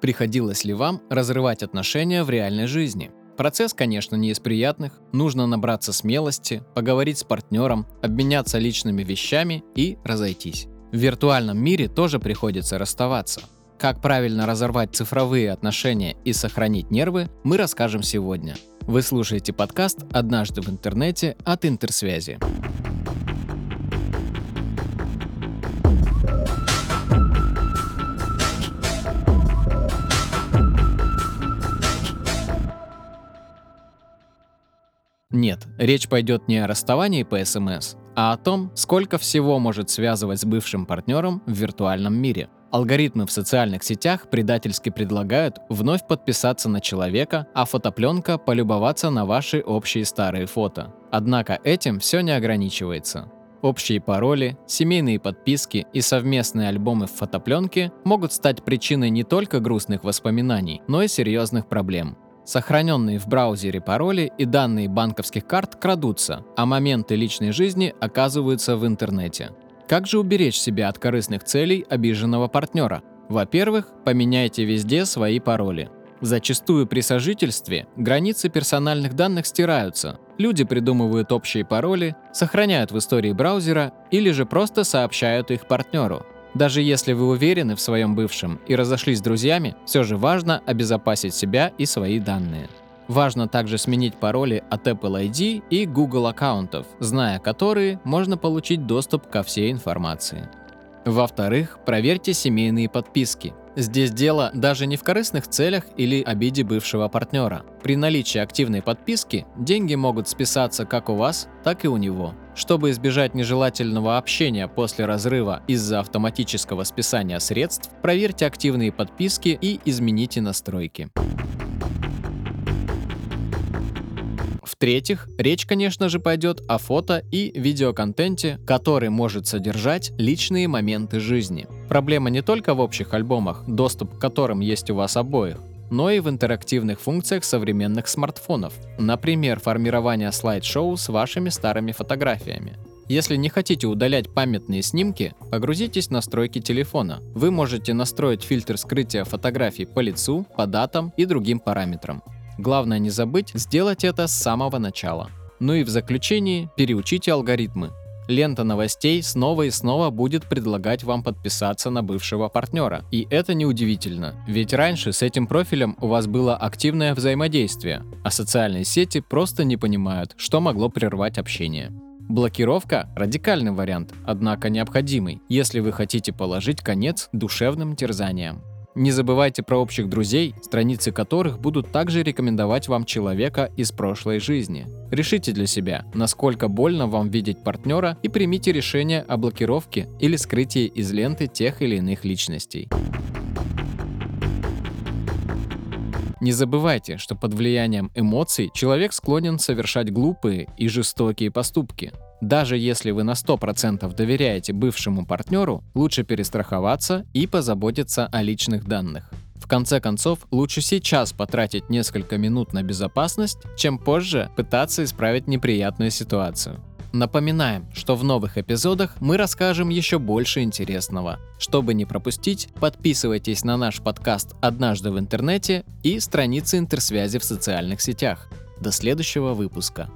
Приходилось ли вам разрывать отношения в реальной жизни? Процесс, конечно, не из приятных. Нужно набраться смелости, поговорить с партнером, обменяться личными вещами и разойтись. В виртуальном мире тоже приходится расставаться. Как правильно разорвать цифровые отношения и сохранить нервы, мы расскажем сегодня. Вы слушаете подкаст «Однажды в интернете» от Интерсвязи. Нет, речь пойдет не о расставании по СМС, а о том, сколько всего может связывать с бывшим партнером в виртуальном мире. Алгоритмы в социальных сетях предательски предлагают вновь подписаться на человека, а фотопленка полюбоваться на ваши общие старые фото. Однако этим все не ограничивается. Общие пароли, семейные подписки и совместные альбомы в фотопленке могут стать причиной не только грустных воспоминаний, но и серьезных проблем. Сохраненные в браузере пароли и данные банковских карт крадутся, а моменты личной жизни оказываются в интернете. Как же уберечь себя от корыстных целей обиженного партнера? Во-первых, поменяйте везде свои пароли. Зачастую при сожительстве границы персональных данных стираются. Люди придумывают общие пароли, сохраняют в истории браузера или же просто сообщают их партнеру. Даже если вы уверены в своем бывшем и разошлись с друзьями, все же важно обезопасить себя и свои данные. Важно также сменить пароли от Apple ID и Google аккаунтов, зная которые, можно получить доступ ко всей информации. Во-вторых, проверьте семейные подписки. Здесь дело даже не в корыстных целях или обиде бывшего партнера. При наличии активной подписки деньги могут списаться как у вас, так и у него. Чтобы избежать нежелательного общения после разрыва из-за автоматического списания средств, проверьте активные подписки и измените настройки. В-третьих, речь, конечно же, пойдет о фото и видеоконтенте, который может содержать личные моменты жизни. Проблема не только в общих альбомах, доступ к которым есть у вас обоих, но и в интерактивных функциях современных смартфонов. Например, формирование слайд-шоу с вашими старыми фотографиями. Если не хотите удалять памятные снимки, погрузитесь в настройки телефона. Вы можете настроить фильтр скрытия фотографий по лицу, по датам и другим параметрам. Главное не забыть сделать это с самого начала. Ну и в заключении переучите алгоритмы. Лента новостей снова и снова будет предлагать вам подписаться на бывшего партнера. И это неудивительно, ведь раньше с этим профилем у вас было активное взаимодействие, а социальные сети просто не понимают, что могло прервать общение. Блокировка – радикальный вариант, однако необходимый, если вы хотите положить конец душевным терзаниям. Не забывайте про общих друзей, страницы которых будут также рекомендовать вам человека из прошлой жизни. Решите для себя, насколько больно вам видеть партнера и примите решение о блокировке или скрытии из ленты тех или иных личностей. Не забывайте, что под влиянием эмоций человек склонен совершать глупые и жестокие поступки. Даже если вы на 100% доверяете бывшему партнеру, лучше перестраховаться и позаботиться о личных данных. В конце концов, лучше сейчас потратить несколько минут на безопасность, чем позже пытаться исправить неприятную ситуацию. Напоминаем, что в новых эпизодах мы расскажем еще больше интересного. Чтобы не пропустить, подписывайтесь на наш подкаст «Однажды в интернете» и страницы интерсвязи в социальных сетях. До следующего выпуска.